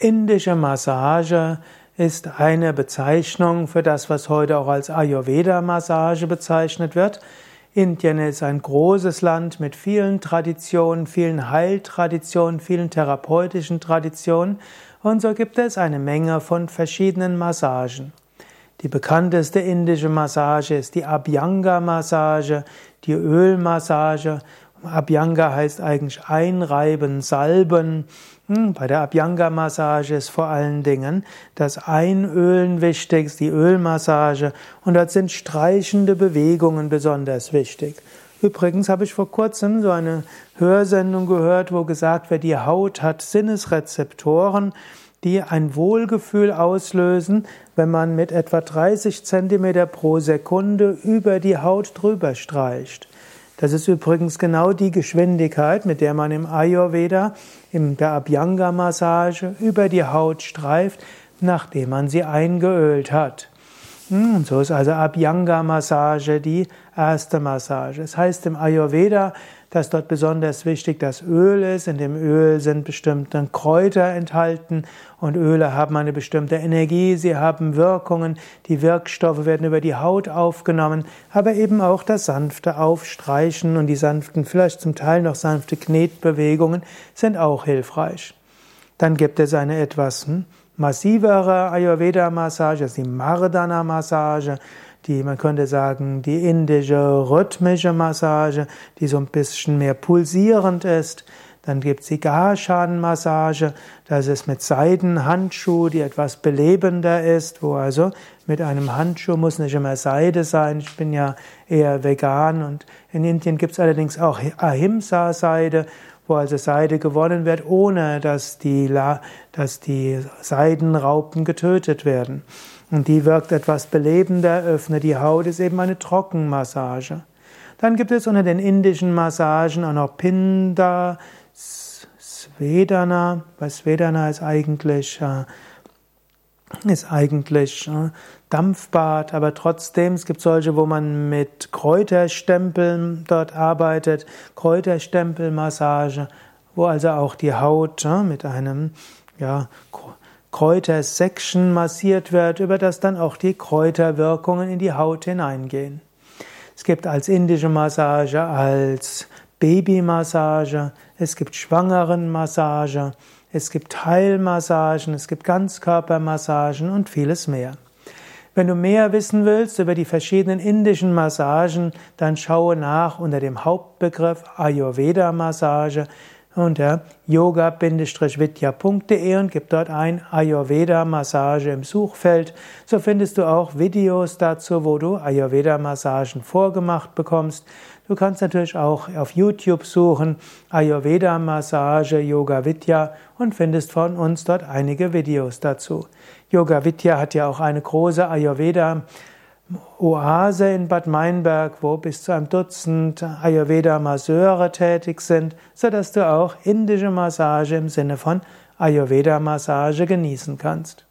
Indische Massage ist eine Bezeichnung für das, was heute auch als Ayurveda-Massage bezeichnet wird. Indien ist ein großes Land mit vielen Traditionen, vielen Heiltraditionen, vielen therapeutischen Traditionen und so gibt es eine Menge von verschiedenen Massagen. Die bekannteste indische Massage ist die Abhyanga-Massage, die Ölmassage Abhyanga heißt eigentlich einreiben, salben. Hm, bei der Abhyanga-Massage ist vor allen Dingen das Einölen wichtig, die Ölmassage und dort sind streichende Bewegungen besonders wichtig. Übrigens habe ich vor kurzem so eine Hörsendung gehört, wo gesagt wird, die Haut hat Sinnesrezeptoren, die ein Wohlgefühl auslösen, wenn man mit etwa 30 Zentimeter pro Sekunde über die Haut drüber streicht. Das ist übrigens genau die Geschwindigkeit, mit der man im Ayurveda, in der Abhyanga-Massage über die Haut streift, nachdem man sie eingeölt hat. Hm, und so ist also Abhyanga-Massage die erste Massage. Es heißt im Ayurveda, dass dort besonders wichtig das Öl ist. In dem Öl sind bestimmte Kräuter enthalten. Und Öle haben eine bestimmte Energie, sie haben Wirkungen, die Wirkstoffe werden über die Haut aufgenommen, aber eben auch das sanfte Aufstreichen und die sanften, vielleicht zum Teil noch sanfte Knetbewegungen sind auch hilfreich. Dann gibt es eine etwas massivere Ayurveda-Massage, das ist die Mardana-Massage die, man könnte sagen, die indische rhythmische Massage, die so ein bisschen mehr pulsierend ist. Dann gibt's die Garshan-Massage, das ist mit Seidenhandschuh, die etwas belebender ist, wo also mit einem Handschuh muss nicht immer Seide sein. Ich bin ja eher vegan und in Indien gibt's allerdings auch Ahimsa-Seide, wo also Seide gewonnen wird, ohne dass die, dass die Seidenraupen getötet werden. Und die wirkt etwas belebender, öffnet die Haut, ist eben eine Trockenmassage. Dann gibt es unter den indischen Massagen auch noch Pinda, Svedana. Bei Svedana ist eigentlich, äh, ist eigentlich äh, Dampfbad, aber trotzdem, es gibt solche, wo man mit Kräuterstempeln dort arbeitet, Kräuterstempelmassage, wo also auch die Haut äh, mit einem, ja, Kräutersection massiert wird, über das dann auch die Kräuterwirkungen in die Haut hineingehen. Es gibt als indische Massage, als Babymassage, es gibt Schwangerenmassage, es gibt Heilmassagen, es gibt Ganzkörpermassagen und vieles mehr. Wenn du mehr wissen willst über die verschiedenen indischen Massagen, dann schaue nach unter dem Hauptbegriff Ayurveda-Massage unter yoga-vidya.de und gib dort ein Ayurveda-Massage im Suchfeld. So findest du auch Videos dazu, wo du Ayurveda-Massagen vorgemacht bekommst. Du kannst natürlich auch auf YouTube suchen Ayurveda-Massage Yoga Vidya und findest von uns dort einige Videos dazu. Yoga Vidya hat ja auch eine große Ayurveda Oase in Bad Meinberg, wo bis zu einem Dutzend Ayurveda-Masseure tätig sind, so dass du auch indische Massage im Sinne von Ayurveda-Massage genießen kannst.